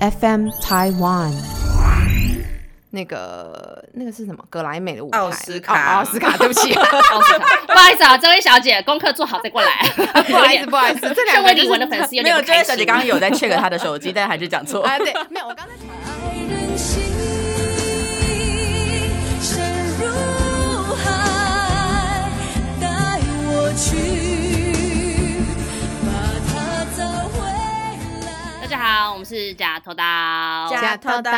FM Taiwan。那个那个是什么？格莱美的舞台，奥斯卡哦奥斯卡，对不起，奥斯卡 不好意思啊，这位小姐，功课做好再过来。不好意思，不好意思，这两位李玟的粉丝有没有，这位。小姐刚刚有在 check 她的手机，但还是讲错。啊，对，没有，我刚才爱人心深如海，带我去，大家好，我们是假头刀。假头刀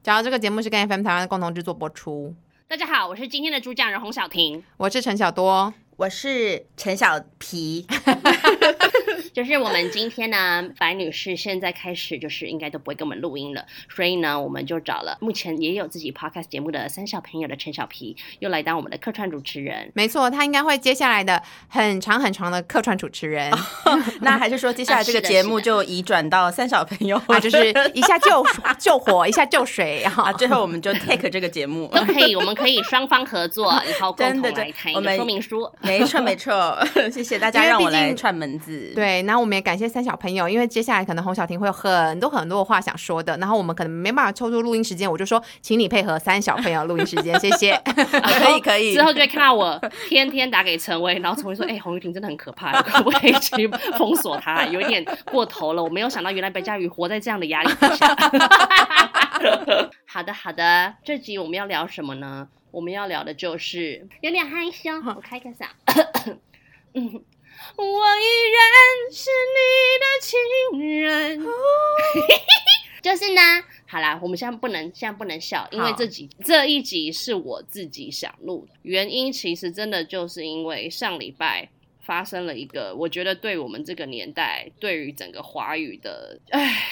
假如这个节目是跟 FM 台湾的共同制作播出，大家好，我是今天的主讲人洪小婷。我是陈小多。我是陈小皮，就是我们今天呢，白女士现在开始就是应该都不会跟我们录音了，所以呢，我们就找了目前也有自己 podcast 节目的三小朋友的陈小皮，又来当我们的客串主持人。没错，他应该会接下来的很长很长的客串主持人，那还是说接下来这个节目就移转到三小朋友，啊，就是 一下救救火，一下救水，然后啊，最后我们就 take 这个节目。都可以，我们可以双方合作，然后共同来看一个说明书。没错没错，谢谢大家让我来串门子。，对，然后我们也感谢三小朋友，因为接下来可能洪小婷会有很多很多的话想说的，然后我们可能没办法抽出录音时间，我就说，请你配合三小朋友录音时间，谢谢。可以可以之。后就会看到我天天打给陈威，然后陈威说：“哎、洪玉婷真的很可怕，可不可以去封锁她？有一点过头了。”我没有想到，原来白嘉宇活在这样的压力之下。好的，好的，这集我们要聊什么呢？我们要聊的就是有点害羞，我开个嗓。嗯，我依然是你的情人。就是呢，好啦，我们现在不能现在不能笑，因为这集这一集是我自己想录的，原因其实真的就是因为上礼拜发生了一个，我觉得对我们这个年代，对于整个华语的，唉，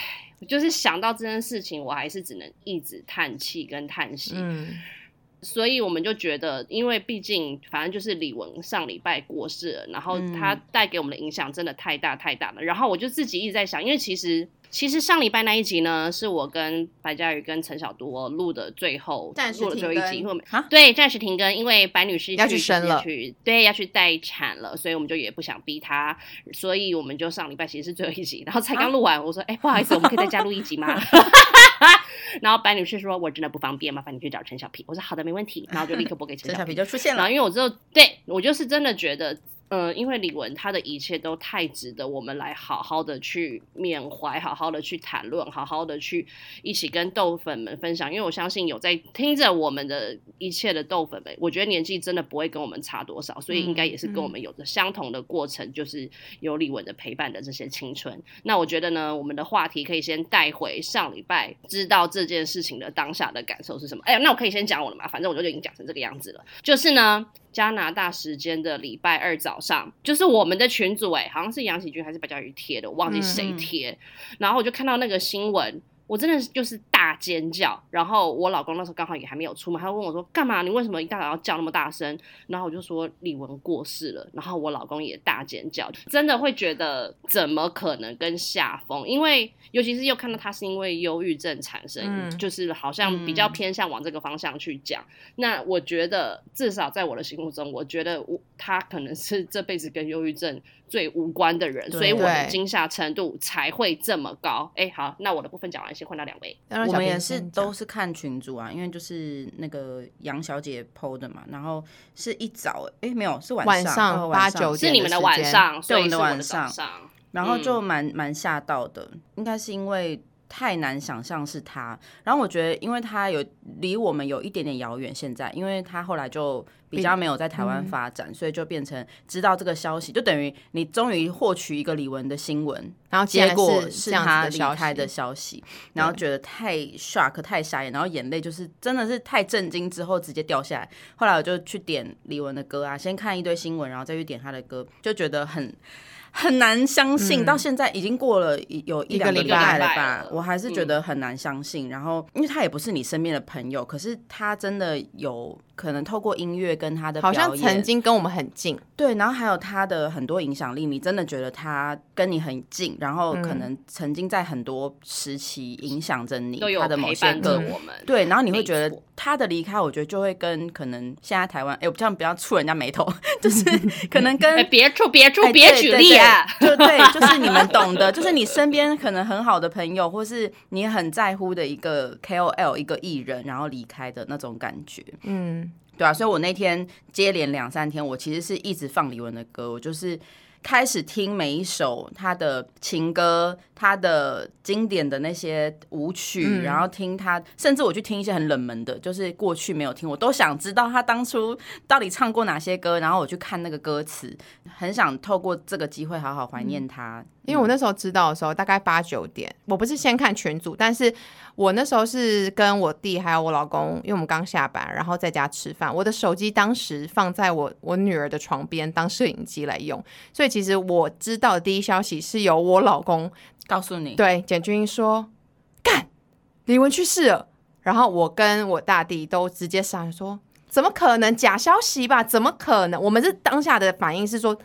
就是想到这件事情，我还是只能一直叹气跟叹息。嗯，所以我们就觉得，因为毕竟反正就是李玟上礼拜过世了，然后他带给我们的影响真的太大太大了。然后我就自己一直在想，因为其实其实上礼拜那一集呢，是我跟白嘉宇跟陈小多录的最后暂时录的最后一集，停更因为对暂时停更，因为白女士要去去生了去对要去待产了，所以我们就也不想逼她，所以我们就上礼拜其实是最后一集，然后才刚录完，我说哎、不好意思，我们可以再加录一集吗？然后白女士说：“我真的不方便，麻烦你去找陈小皮。”我说：“好的，没问题。”然后就立刻拨给陈小皮 陈小皮。就出现了然后。因为我之后对我就是真的觉得，呃，因为李玟她的一切都太值得我们来好好的去缅怀，好好的去谈论，好好的去一起跟豆粉们分享。因为我相信有在听着我们的一切的豆粉们，我觉得年纪真的不会跟我们差多少，所以应该也是跟我们有着相同的过程，就是有李玟的陪伴的这些青春。那我觉得呢，我们的话题可以先带回上礼拜知道这件事情的当下的感受是什么。哎呀，那我可以先讲我的嘛，反正我就已经讲成这个样子了。就是呢，加拿大时间的礼拜二早上，就是我们的群组、哎，好像是杨喜军还是白嘉瑜贴的，我忘记谁嗯嗯贴。然后我就看到那个新闻。我真的是就是大尖叫，然后我老公那时候刚好也还没有出门，他就问我说：“干嘛？你为什么一大早要叫那么大声？”然后我就说李玟过世了，然后我老公也大尖叫，真的会觉得怎么可能跟夏风？因为尤其是又看到他是因为忧郁症产生，嗯就是好像比较偏向往这个方向去讲。那我觉得至少在我的心目中，我觉得我他可能是这辈子跟忧郁症最无关的人，所以我的惊吓程度才会这么高。哎，好，那我的部分讲完，先换到两位。我们也是都是看群主啊，因为就是那个杨小姐 PO 的嘛，然后是一早，哎、没有是晚晚上晚上九点是你们的时间晚上，所以我们的晚上。然后就嗯蛮蛮吓到的，应该是因为太难想象是他。然后我觉得，因为他有离我们有一点点遥远，现在，因为他后来就比较没有在台湾发展，所以就变成知道这个消息，就等于你终于获取一个李玟的新闻，然后结果是他离开的消息，然后觉得太 shock 太傻眼，然后眼泪就是真的是太震惊，之后直接掉下来。后来我就去点李玟的歌啊，先看一堆新闻，然后再去点他的歌，就觉得很。很难相信，到现在已经过了一有一一个两个礼拜。拜了了吧，我还是觉嗯得很难相信。然后，因为他也不是你身边的朋友，可是他真的有可能透过音乐跟他的好像表演曾经跟我们很近，对，然后还有他的很多影响力，你真的觉得他跟你很近，然后嗯可能曾经在很多时期影响着你，他的某些陪伴着歌。我们。对，然后你会觉得他的离开，我觉得就会跟可能现在台湾，哎，我这样不要触人家眉头，就是可能跟哎，别处别处哎别举例啊！就对，就是你们懂的，就是你身边可能很好的朋友，或是你很在乎的一个 KOL 一个艺人，然后离开的那种感觉。嗯，对啊，所以我那天接连两三天，我其实是一直放李玟的歌，我就是开始听每一首他的情歌，他的经典的那些舞曲，嗯然后听他，甚至我去听一些很冷门的，就是过去没有听，我都想知道他当初到底唱过哪些歌，然后我去看那个歌词，很想透过这个机会好好怀念他。因为我那时候知道的时候大概八九点，我不是先看群组，但是我那时候是跟我弟还有我老公，因为我们刚下班，然后在家吃饭，我的手机当时放在我我女儿的床边当摄影机来用，所以其实我知道的第一消息是由我老公告诉你，对简君英说，干李文去世了，然后我跟我大弟都直接上来说，怎么可能假消息吧？怎么可能？我们是当下的反应是说。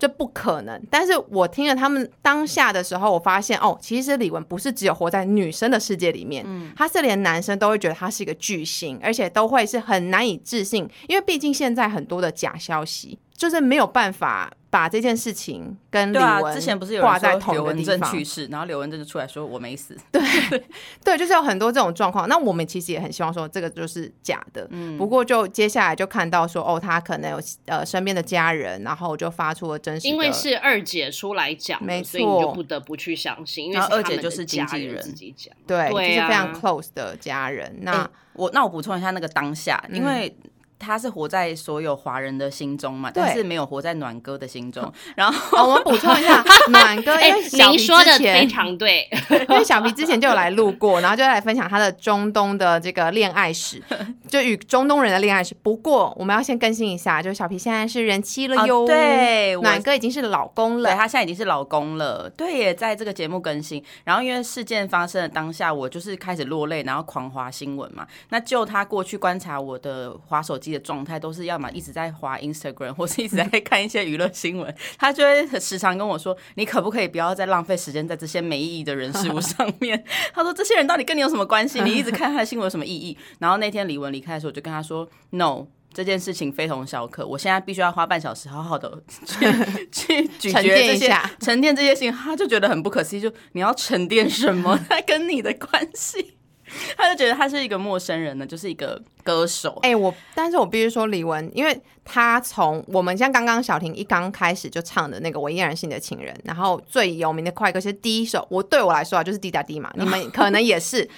这不可能，但是我听了他们当下的时候，我发现哦，其实李玟不是只有活在女生的世界里面，嗯，她是连男生都会觉得她是一个巨星，而且都会是很难以置信，因为毕竟现在很多的假消息，就是没有办法把这件事情跟李对啊，之前不是有挂在同一个地方，正去世，然后刘文正就出来说我没死，对 对，就是有很多这种状况。那我们其实也很希望说这个就是假的，嗯。不过就接下来就看到说，哦，他可能有呃身边的家人，然后就发出了真实的，因为是二姐出来讲没错，所以你就错不得不去相信，因为二姐就是经家人纪人自己讲。对，对就是非常啊 close 的家人。那、欸我那我补充一下那个当下，嗯因为。他是活在所有华人的心中嘛，对但是没有活在暖哥的心中。然后哦，我们补充一下，暖哥，因哎为，小皮您说的之前非常对，因为小皮之前就有来录过，然后就来分享他的中东的这个恋爱史，就与中东人的恋爱史。不过我们要先更新一下，就是小皮现在是人妻了哦哟，对暖哥已经是老公了。对他现在已经是老公了，对耶，在这个节目更新。然后因为事件发生的当下，我就是开始落泪，然后狂滑新闻嘛。那就他过去观察我的滑手机的状态，都是要么一直在滑 Instagram，或是一直在看一些娱乐新闻。他就会时常跟我说：“你可不可以不要再浪费时间在这些没意义的人事物 上面？”他说：“这些人到底跟你有什么关系？你一直看他的新闻有什么意义？”然后那天李玟离开的时候，我就跟他说：“No。”这件事情非同小可，我现在必须要花半小时，好好的去 去咀沉嚼这些淀一下沉淀这些事情，他就觉得很不可思议，就你要沉淀什么？他跟你的关系，他就觉得他是一个陌生人呢，就是一个歌手。哎、我但是我必须说李玟，因为他从我们像刚刚小婷一刚开始就唱的那个《我依然是你的情人》，然后最有名的快歌是第一首，我对我来说啊就是《滴答滴》嘛，你们 可能也是，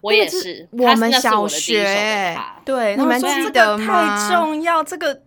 我也是是。我们小学对，你们记得吗太重要，这个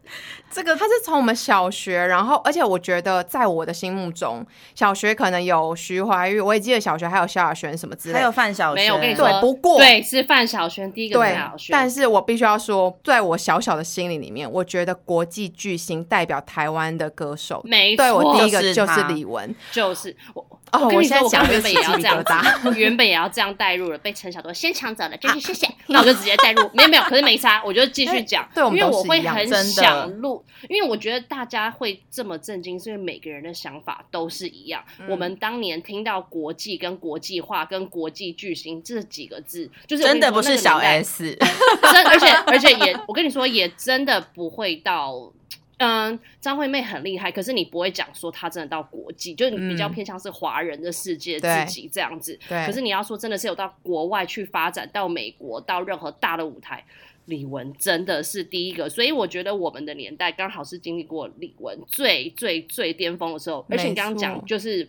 这个他是从我们小学，然后而且我觉得在我的心目中，小学可能有徐怀钰，我也记得小学还有萧亚轩什么之类还有。范晓萱，没有，我跟你对说，不过对是范晓萱第一个对范晓，萱，但是我必须要说，在我小小的心里里面，我觉得国际巨星代表台湾的歌手，没对我第一个就是李玟。就是我。哦我现在讲原本也要这样就起鸡皮疙瘩子，我原本也要这样带入了，被陈晓多先抢走了，真是谢谢。那我就直接带入，没有没有，可是没差，我就继续讲哎。对我们因为都是一样我会很真的想录，因为我觉得大家会这么震惊，是因为每个人的想法都是一样。嗯我们当年听到国际跟国际化跟国际巨星这几个字，就是真的不是小 S。真，而且而且也，我跟你说，也真的不会到。嗯，张惠妹很厉害，可是你不会讲说她真的到国际，就是你比较嗯偏向是华人的世界自己这样子。对可是你要说真的是有到国外去发展，到美国，到任何大的舞台，李玟真的是第一个。所以我觉得我们的年代刚好是经历过李玟最最最巅峰的时候。而且你刚刚讲就是。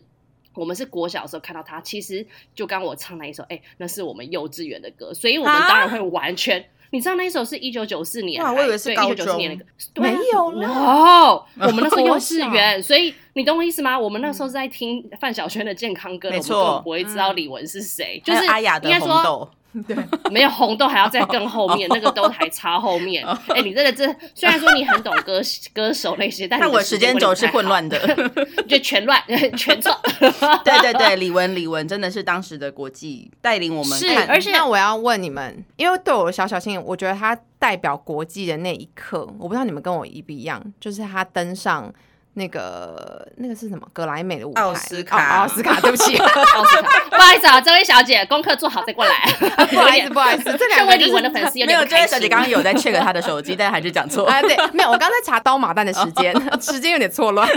我们是国小的时候看到他，其实就刚我唱那一首，哎、那是我们幼稚园的歌，所以我们啊当然会完全。你知道那一首是一九九四年我以为是一九九四年的歌，没有啦 no，我们那时候 幼稚园，所以你懂我意思吗？我们那时候是在听范晓萱的健康歌，我们没错根本不会知道李玟是谁，就是阿雅的应该说 红豆，没有红豆还要再更后面，那个都还差后面。哎、你真的这虽然说你很懂歌歌手那些，但我时间轴是混乱的。的，就全乱全错。对对对，李玟李玟真的是当时的国际带领我们是看，而且那我要问你们，因为对我的小小心，我觉得他代表国际的那一刻，我不知道你们跟我一不一样，就是他登上那个那个是什么格莱美的舞台，奥斯卡哦奥斯卡，对不起，奥斯卡 不好意思啊，这位小姐，功课做好再过来。不好意思，不好意思，这两位就是玟的粉丝有没有。这位小姐刚刚有在 check 她的手机，但还是讲错。啊，对，没有，我刚才查刀马旦的时间，时间有点错乱，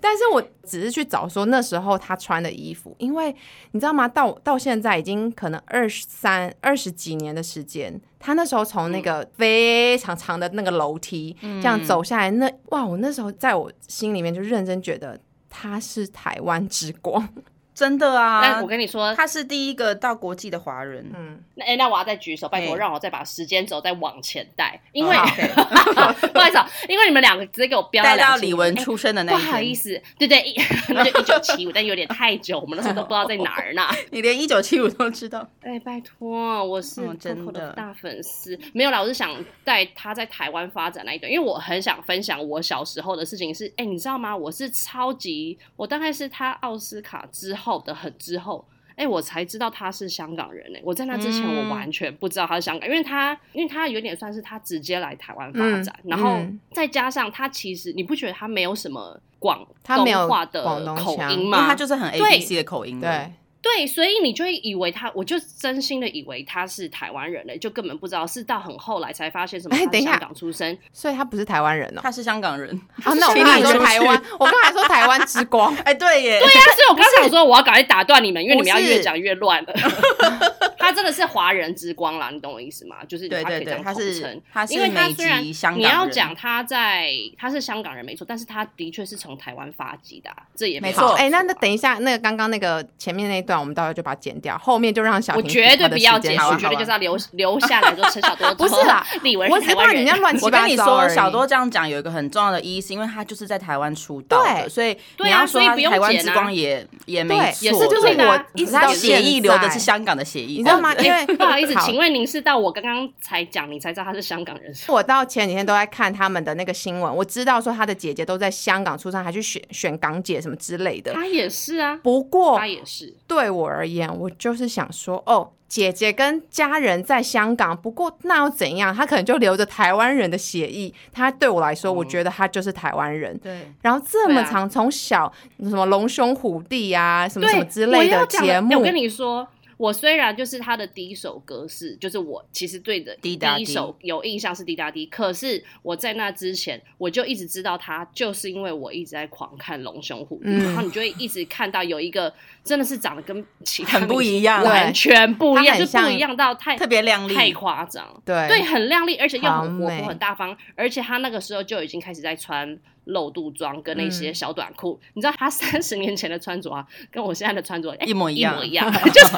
但是我只是去找说那时候她穿的衣服，因为你知道吗？到到现在已经可能二十三、二十几年的时间，他那时候从那个非常长的那个楼梯、这样走下来，那哇，我那时候在我心里面就认真觉得他是台湾之光，真的啊但我，跟你说，他是第一个到国际的华人。嗯，那、哎那我要再举手，拜托让我再把时间轴再往前带，因为、哦 不好意思、啊，因为你们两个直接给我标带到李玟哎出生的那天，好意思，对对，一 那就一九七五，但有点太久，我们那时候都不知道在哪儿呢。你连一九七五都知道。哎，拜托，我是嗯真 Coco 的的大粉丝。没有啦，我是想带他在台湾发展那一段，因为我很想分享我小时候的事情是。哎，你知道吗？我是超级，我大概是他奥斯卡之后的很之后。哎，我才知道他是香港人哎！我在那之前嗯我完全不知道他是香港，因为他因为他有点算是他直接来台湾发展，嗯然后嗯再加上他其实你不觉得他没有什么广他没有东话的口音吗？他就是很 A B C 的口音，对，对，所以你就会以为他，我就真心的以为他是台湾人嘞，就根本不知道，是到很后来才发现什么哎等一下香港出生。所以他不是台湾人哦。他是香港人。啊，那我刚才说台湾，我刚才说台湾之光，哎，对耶，对呀，所以我刚想说我要赶快打断你们，因为你们要越讲越乱了。他真的是华人之光啦，你懂我意思吗？就是对对对，他可以这样他是统称。他是因为他美虽然香港你要讲他在他是香港人没错，但是他的确是从台湾发迹的啊、这也没错哎、那那等一下，那个刚刚那个前面那一段，我们到时候就把它剪掉，后面就让小我婷绝对不要剪我绝对就是要留留下来说陈小多 不是啦，李文我只是怕是台湾人。你那乱七我八糟我跟你说，小多这样讲有一个很重要的意义，是因为他就是在台湾出道的，对所以对啊你要说所以不用他台湾之光也也没错，也是就是我一直他到协议现留的是香港的协议，你知道吗？因为 不好意思，请问您是到我刚刚才讲，你才知道他是香港人？我到前几天都在看他们的那个新闻，我知道说他的姐姐都在香港出生，还去选选港姐什么之类的。他也是啊，不过他也是。对我而言，我就是想说，哦，姐姐跟家人在香港，不过那又怎样？他可能就留着台湾人的血裔。他对我来说，我觉得他就是台湾人。对。然后这么长，从小什么龙兄虎弟啊，什么，什么之类的节目我，跟你说，我虽然就是他的第一首歌是，就是我其实对的第一首有印象是滴答滴，可是我在那之前我就一直知道他，就是因为我一直在狂看龙兄虎弟，嗯然后你就会一直看到有一个真的是长得跟其他很不一样完全不一样，就不他很像一样到太特别亮丽太夸张。对对，很靓丽，而且又很活泼、很大方，而且他那个时候就已经开始在穿露肚装跟那些嗯小短裤。你知道他三十年前的穿着啊，跟我现在的穿着、哎一模一样一模一样，就是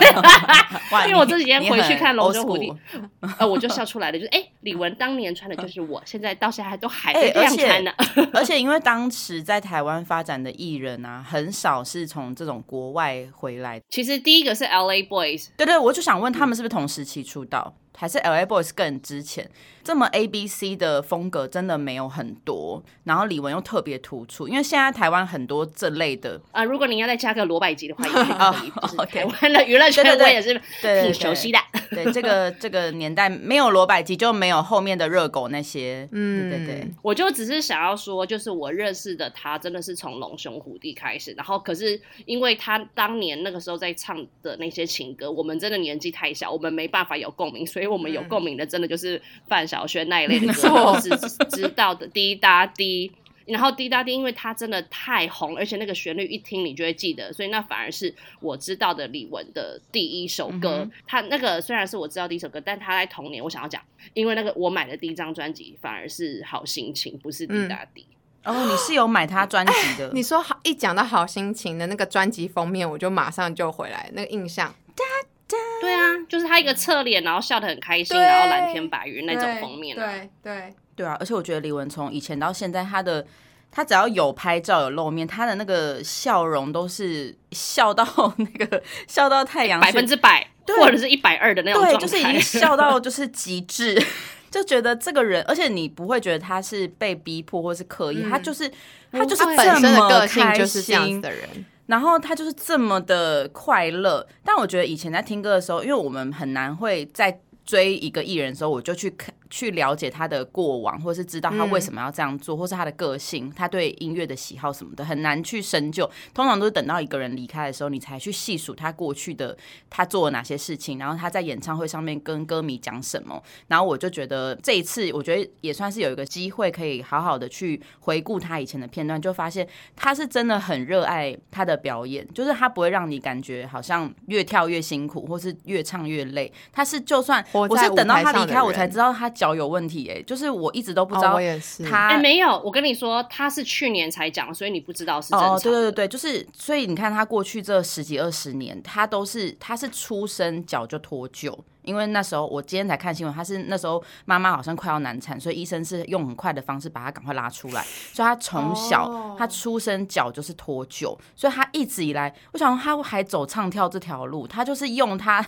因为我这几天回去看《龙兄虎弟》，呃，我就笑出来了，就是哎、李玟当年穿的就是我，现在到现在都还哎在这样而且穿呢。而且因为当时在台湾发展的艺人啊，很少是从这种国外回来。其实第一个是 L A Boys，对对，我就想问他们是不是同时期出道，还是 L A Boys 更值钱？这么 A B C 的风格真的没有很多，然后李玟又特别突出，因为现在台湾很多这类的，呃，如果你要再加个罗百吉的话，也可以 可以，就是 OK 台湾的娱乐圈对对对我也是对熟悉的。对这个这个年代没有罗百吉，就没有后面的热狗那些。嗯，对对对。我就只是想要说，就是我认识的他真的是从龙兄虎弟开始，然后可是因为他当年那个时候在唱的那些情歌，我们真的年纪太小，我们没办法有共鸣，所以我们有共鸣的真的就是范晓萱那一类的歌，错是知道的滴答滴。然后滴答滴，因为它真的太红，而且那个旋律一听你就会记得，所以那反而是我知道的李玟的第一首歌。嗯他那个虽然是我知道第一首歌，但他在童年我想要讲，因为那个我买的第一张专辑反而是好心情，不是滴答滴。哦，你是有买他专辑的？你说好一讲到好心情的那个专辑封面，我就马上就回来那个印象。对啊，就是他一个侧脸，然后笑得很开心，然后蓝天白云那种封面、啊。对对，对。啊，而且我觉得李文从以前到现在，他的他只要有拍照有露面，他的那个笑容都是笑到 那个笑到太阳百分之百，或者是一百二的那种对，状态，就是已经笑到就是极致，就觉得这个人，而且你不会觉得他是被逼迫或是刻意，他就是他就是本身的这么个性开就是这样子心的人，然后他就是这么的快乐。但我觉得以前在听歌的时候，因为我们很难会在追一个艺人的时候，我就去看去了解他的过往，或是知道他为什么要这样做，或是他的个性，他对音乐的喜好什么的，很难去深究。通常都是等到一个人离开的时候，你才去细数他过去的他做了哪些事情，然后他在演唱会上面跟歌迷讲什么。然后我就觉得这一次，我觉得也算是有一个机会，可以好好的去回顾他以前的片段，就发现他是真的很热爱他的表演，就是他不会让你感觉好像越跳越辛苦，或是越唱越累。他是就算我是等到他离开，我才知道他脚有问题、哎，就是我一直都不知哦道我也是他、哎、没有，我跟你说，他是去年才讲，所以你不知道是正常的。哦，对对对对，就是所以你看他过去这十几二十年，他都是他是出生脚就脱臼，因为那时候我今天才看新闻，他是那时候妈妈好像快要难产，所以医生是用很快的方式把他赶快拉出来，所以他从小、哦他出生脚就是脱臼，所以他一直以来，我想他还走唱跳这条路，他就是用他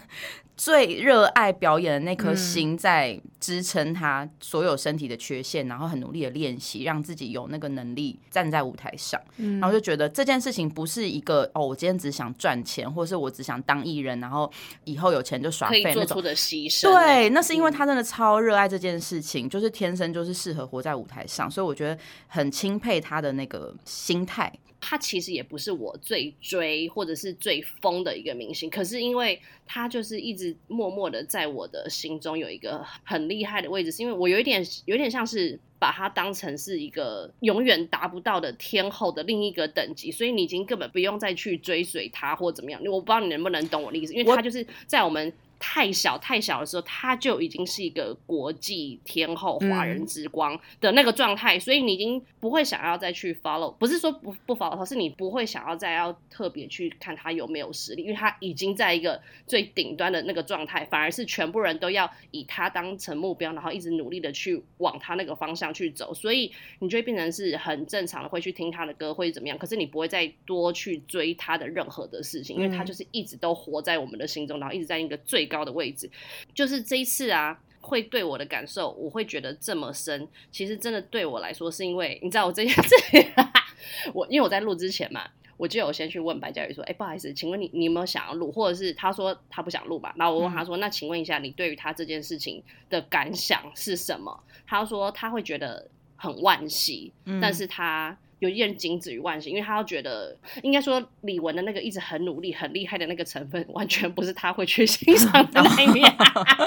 最热爱表演的那颗心在支撑他所有身体的缺陷，然后很努力的练习，让自己有那个能力站在舞台上。然后就觉得这件事情不是一个哦，我今天只想赚钱，或是我只想当艺人，然后以后有钱就耍废那种。的牺牲。对，那是因为嗯他真的超热爱这件事情，就是天生就是适合活在舞台上，所以我觉得很钦佩他的那个心态。他其实也不是我最追或者是最疯的一个明星，可是因为他就是一直默默的在我的心中有一个很厉害的位置，是因为我有一点有点像是把他当成是一个永远达不到的天后的另一个等级，所以你已经根本不用再去追随他或怎么样。我不知道你能不能懂我的意思，因为他就是在我们。太小太小的时候，他就已经是一个国际天后、华人之光的那个状态，所以你已经不会想要再去 follow，不是说不不 follow 他，是你不会想要再要特别去看他有没有实力，因为他已经在一个最顶端的那个状态，反而是全部人都要以他当成目标，然后一直努力的去往他那个方向去走，所以你就会变成是很正常的会去听他的歌，会怎么样，可是你不会再多去追他的任何的事情，因为他就是一直都活在我们的心中，然后一直在一个最高的位置，就是这一次啊。会对我的感受，我会觉得这么深。其实真的对我来说，是因为你知道我这件事情，我因为我在录之前嘛，我就有先去问白嘉宇说：“哎、不好意思，请问你你有没有想要录？或者是他说他不想录吧？”然后我问他说：“那请问一下，你对于他这件事情的感想是什么？”他说他会觉得很惋惜，但是他。有一点仅止于万幸，因为他觉得应该说李玟的那个一直很努力、很厉害的那个成分，完全不是他会去欣赏的那一面，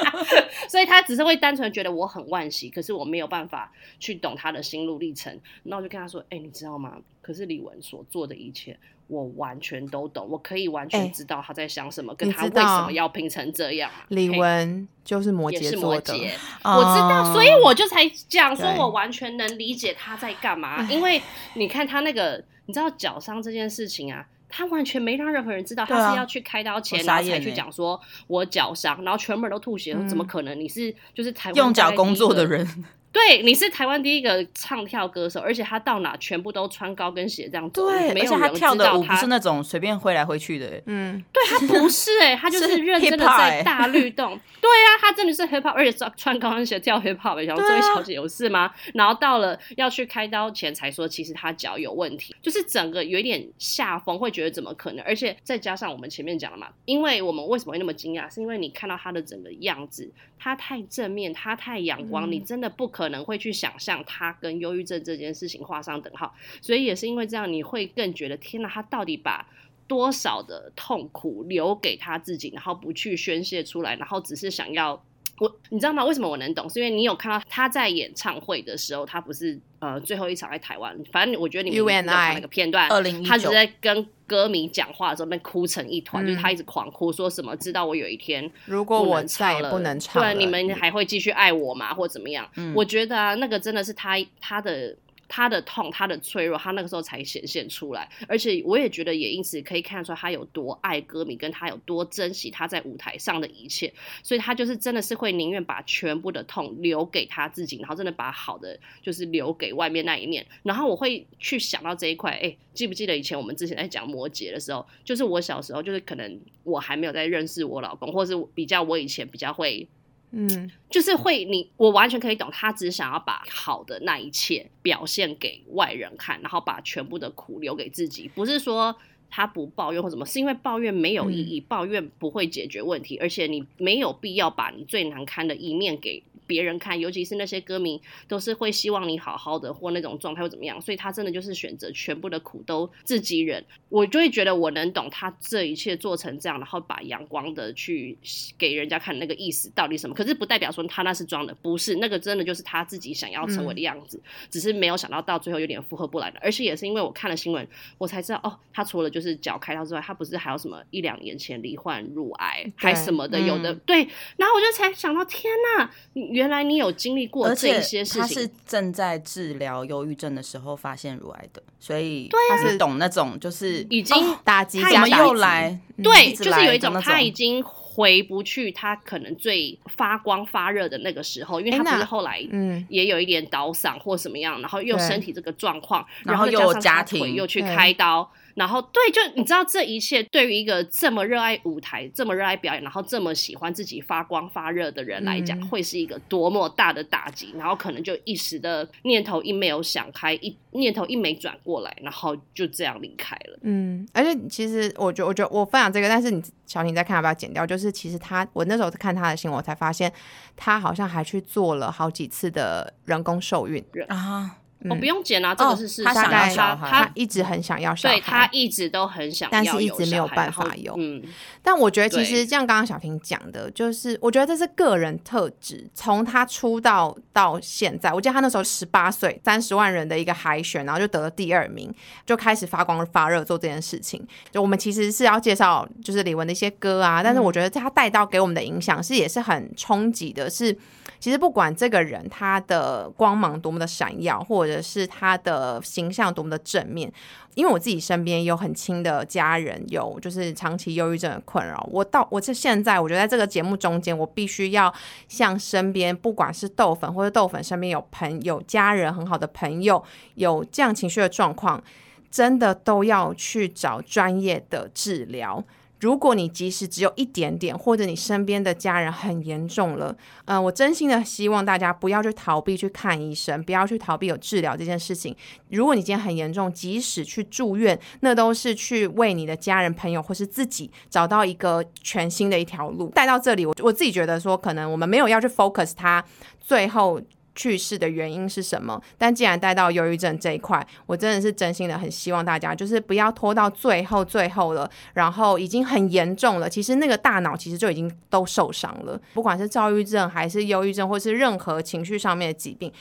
所以他只是会单纯地觉得我很惋惜，可是我没有办法去懂他的心路历程。那我就跟他说：“哎、你知道吗？可是李玟所做的一切，我完全都懂，我可以完哎全知道他在想什么，跟他为什么要拼成这样啊。李嘿玟就是摩羯座的，摩羯，我知道，哦所以我就才讲说，我完全能理解他在干嘛。因为你看他那个，你知道脚伤这件事情啊，他完全没让任何人知道，他是要去开刀前，我然后才去讲说我脚伤，然后全部人都吐血，说嗯怎么可能？你是就是台湾用脚工作的人，对，你是台湾第一个唱跳歌手，而且他到哪全部都穿高跟鞋这样走，对，没有跳的舞不是那种随便挥来挥去的，欸嗯，对他不是哎、他就是是认真的在欸大律动。对啊，他真的是 hip hop，而且穿穿高跟鞋跳 hip hop 欸。然后这位小姐有事吗？然后到了要去开刀前才说，其实她脚有问题，就是整个有一点下风，会觉得怎么可能？而且再加上我们前面讲了嘛，因为我们为什么会那么惊讶，是因为你看到她的整个样子，她太正面，她太阳光，嗯你真的不可可能会去想象他跟忧郁症这件事情画上等号。所以也是因为这样，你会更觉得天哪，他到底把多少的痛苦留给他自己，然后不去宣泄出来，然后只是想要我，你知道吗？为什么我能懂？是因为你有看到他在演唱会的时候，他不是呃最后一场在台湾，反正我觉得你们 You 有看那个片段，2019他只是在跟歌迷讲话的时候，那哭成一团，嗯就是他一直狂哭，说什么知道我有一天如果我不能唱了再也不能唱了，对，你们还会继续爱我吗，或怎么样？嗯我觉得啊，那个真的是他他的他的痛、他的脆弱，他那个时候才显现出来。而且我也觉得，也因此可以看出他有多爱歌迷，跟他有多珍惜他在舞台上的一切。所以他就是真的是会宁愿把全部的痛留给他自己，然后真的把好的就是留给外面那一面。然后我会去想到这一块，哎，记不记得以前我们之前在讲摩羯的时候，就是我小时候，就是可能我还没有在认识我老公，或是比较我以前比较会。嗯，就是会你，我完全可以懂，他只想要把好的那一切表现给外人看，然后把全部的苦留给自己。不是说他不抱怨或什么，是因为抱怨没有意义，抱怨不会解决问题，而且你没有必要把你最难堪的一面给别人看，尤其是那些歌迷都是会希望你好好的或那种状态或怎么样，所以他真的就是选择全部的苦都自己忍。我就会觉得我能懂他这一切做成这样，然后把阳光的去给人家看那个意思到底什么。可是不代表说他那是装的，不是那个真的就是他自己想要成为的样子，只是没有想到到最后有点负荷不来的。而且也是因为我看了新闻，我才知道哦，他除了就是脚开刀之外，他不是还有什么一两年前罹患乳癌还什么的，有的、嗯对。然后我就才想到，天呐，原来你有经历过这一些事情他是。正在治疗忧郁症的时候发现乳癌的，所以啊他是懂那种就是已经打击他怎么又来，嗯对，就是有一种他已经回不去他可能最发光发热的那个时候，因为他不是后来嗯也有一点倒嗓或什么样，然后又身体这个状况，然后又家庭腿又去开刀。然后对，就你知道这一切对于一个这么热爱舞台、这么热爱表演，然后这么喜欢自己发光发热的人来讲，嗯会是一个多么大的打击。然后可能就一时的念头一没有想开，一念头一没转过来，然后就这样离开了。嗯，而且其实我觉得，我觉得我分享这个，但是你小婷在看要不要剪掉？就是其实他，我那时候看他的新闻，我才发现他好像还去做了好几次的人工受孕。啊，我、嗯不用剪啊，这哦个是事实。他想要小孩他一直很想要小孩，对他一直都很想要但是一直没有办法有嗯，但我觉得其实像刚刚小婷讲的，就是我觉得这是个人特质。从他出道到现在，我记得他那时候十八岁，三十万人的一个海选，然后就得了第二名，就开始发光发热做这件事情。就我们其实是要介绍就是李玟的一些歌啊，但是我觉得他带到给我们的影响是也是很冲击的，是其实不管这个人他的光芒多么的闪耀，或者是他的形象多么的正面，因为我自己身边有很亲的家人有就是长期忧郁症的困扰，我到我这现在，我觉得在这个节目中间，我必须要向身边不管是豆粉或者豆粉身边有朋友、家人很好的朋友有这样情绪的状况，真的都要去找专业的治疗。如果你即使只有一点点，或者你身边的家人很严重了，嗯、我真心的希望大家不要去逃避去看医生，不要去逃避有治疗这件事情。如果你今天很严重，即使去住院，那都是去为你的家人、朋友或是自己找到一个全新的一条路。带到这里，我我自己觉得说，可能我们没有要去 focus 它最后。去世的原因是什么？但既然带到忧郁症这一块，我真的是真心的很希望大家就是不要拖到最后最后了，然后已经很严重了。其实那个大脑其实就已经都受伤了，不管是躁郁症还是忧郁症，或是任何情绪上面的疾病，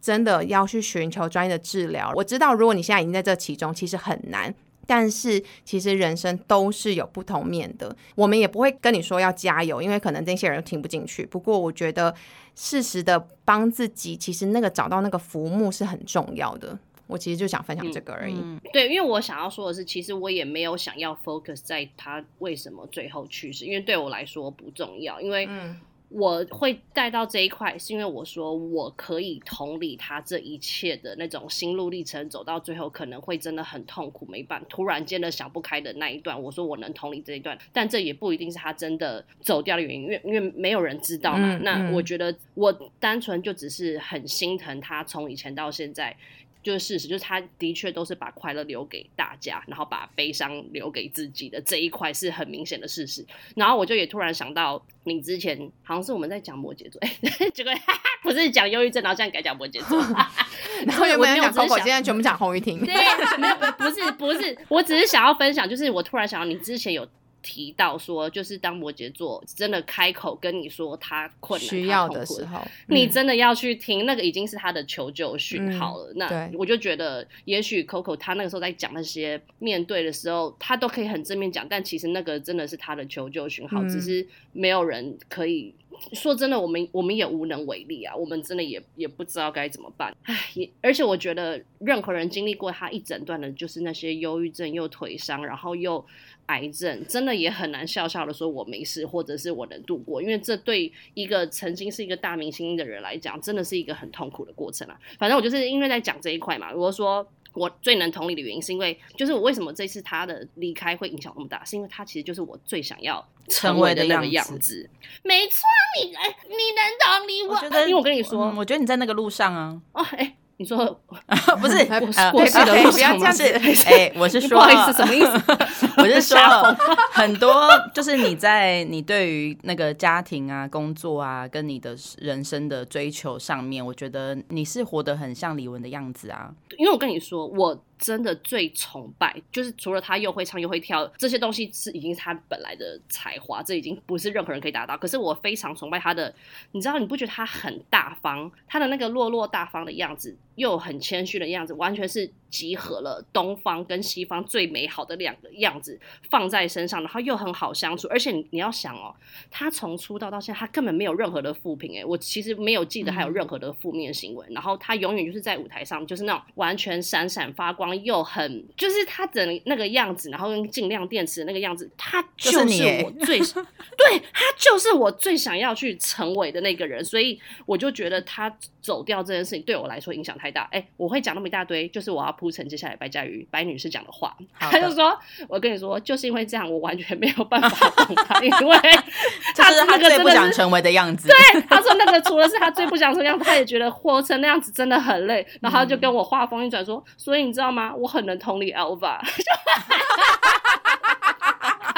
真的要去寻求专业的治疗。我知道，如果你现在已经在这其中，其实很难。但是其实人生都是有不同面的，我们也不会跟你说要加油，因为可能这些人听不进去。不过我觉得适时的帮自己，其实那个找到那个浮木是很重要的。我其实就想分享这个而已。对，因为我想要说的是，其实我也没有想要 focus 在他为什么最后去世，因为对我来说不重要，因为嗯我会带到这一块，是因为我说我可以同理他这一切的那种心路历程，走到最后可能会真的很痛苦，没办法，突然间的想不开的那一段，我说我能同理这一段，但这也不一定是他真的走掉的原因，因为因为没有人知道嘛。嗯那嗯我觉得我单纯就只是很心疼他从以前到现在。就是事实，就是他的确都是把快乐留给大家，然后把悲伤留给自己的这一块是很明显的事实。然后我就也突然想到，你之前好像是我们在讲摩羯座，结果 不是讲忧郁症，然后现在改讲摩羯座。然后原本要讲我没有只是 Coco，想今天全部讲洪玉婷。对，没有，不是，不是，我只是想要分享，就是我突然想到，你之前有提到说，就是当摩羯座真的开口跟你说他困难、他需要的时候，嗯你真的要去听，那个已经是他的求救讯号了。那我就觉得，也许 Coco 他那个时候在讲那些面对的时候，他都可以很正面讲，但其实那个真的是他的求救讯号，嗯只是没有人可以。说真的，我们我们也无能为力啊，我们真的也也不知道该怎么办。唉，也而且我觉得任何人经历过他一整段的，就是那些忧郁症又腿伤，然后又癌症，真的也很难笑笑的说我没事，或者是我能度过，因为这对一个曾经是一个大明星的人来讲，真的是一个很痛苦的过程啊。反正我就是因为在讲这一块嘛，如果说。我最能同理的原因，是因为就是我为什么这次他的离开会影响那么大，是因为他其实就是我最想要成为的那个样子。没错，你哎，你能同理我？我觉得，因为我跟你说，嗯我觉得你在那个路上啊，哦，哎，你说 不是哎呃过世的哎路上吗不要这样子哎，我是说，不好意思，什么意思？我是说了 很多，就是你在你对于那个家庭啊、工作啊，跟你的人生的追求上面，我觉得你是活得很像李玟的样子啊。因为我跟你说，我真的最崇拜，就是除了他又会唱又会跳这些东西，是已经是他本来的才华，这已经不是任何人可以达到。可是我非常崇拜他的，你知道，你不觉得他很大方？他的那个落落大方的样子，又很谦虚的样子，完全是集合了东方跟西方最美好的两个样子放在身上，然后又很好相处。而且你你要想哦，他从出道到现在，他根本没有任何的负评，诶，我其实没有记得他有任何的负面新闻。然后他永远就是在舞台上，就是那种完全闪闪发光，又很就是他的那个样子，然后跟尽量电池的那个样子，他就就是我最 对他就是我最想要去成为的那个人。所以我就觉得他走掉这件事情对我来说影响太大。哎，我会讲那么一大堆，就是我要铺陈接下来白嘉瑜白女士讲的话。他就说：“我跟你说，就是因为这样，我完全没有办法懂他，因为 他是他那个最不想成为的样子。对，他说那个除了是他最不想成的样子，他也觉得活成那样子真的很累。然后他就跟我话锋一转说，所以你知道吗？我很能同理 Alva。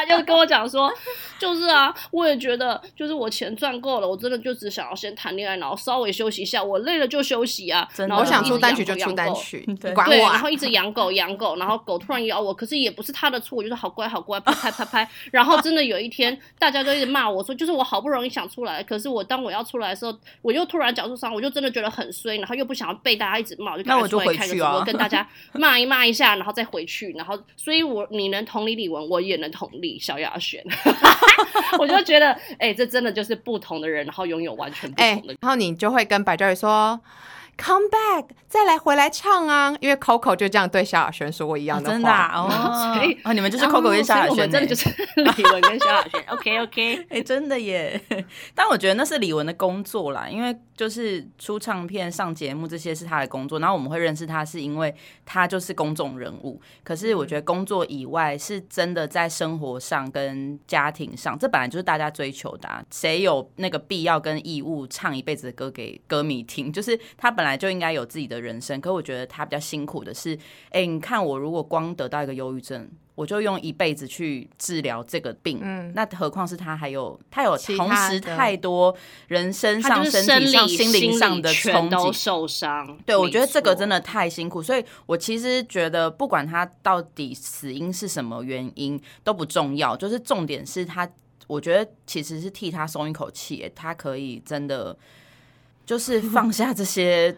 他就跟我讲说，就是啊，我也觉得，就是我钱赚够了，我真的就只想要先谈恋爱，然后稍微休息一下，我累了就休息啊。真的我想 然后一直出单曲就出单曲，管我啊然后！一直养狗养狗，然后狗突然咬我，可是也不是他的错，我就是好乖好乖，拍拍拍拍。然后真的有一天，大家都一直骂我说，就是我好不容易想出来，可是我当我要出来的时候，我又突然脚受伤，我就真的觉得很衰，然后又不想要被大家一直骂，我就赶快那我就出来开个直回去啊播跟大家骂一骂一下，然后再回去，然后所以我你能同理李玟，我也能同理萧亚轩，我就觉得，哎、这真的就是不同的人，然后拥有完全不、同的。然后你就会跟白教宇说。Come back，再来回来唱啊！因为 Coco 就这样对萧亚轩说过一样哦的话。真的啊哦 所以，哦，你们就是 Coco 跟萧亚轩真的就是李玟跟萧亚轩。OK OK，哎、真的耶！但我觉得那是李玟的工作啦，因为就是出唱片、上节目这些是他的工作，然后我们会认识他，是因为他就是公众人物。可是我觉得工作以外，是真的在生活上跟家庭上，这本来就是大家追求的、啊。谁有那个必要跟义务唱一辈子的歌给歌迷听？就是他本来就应该有自己的人生。可我觉得他比较辛苦的是，哎、你看我如果光得到一个忧郁症。我就用一辈子去治疗这个病，嗯那何况是他还有他有同时太多人身上、身体上、心灵上的全冲都击。受伤。对，我觉得这个真的。太辛苦，所以我其实觉得，不管他到底死因是什么原因都不重要，就是重点是他，我觉得其实是替他松一口气，他可以真的就是放下这些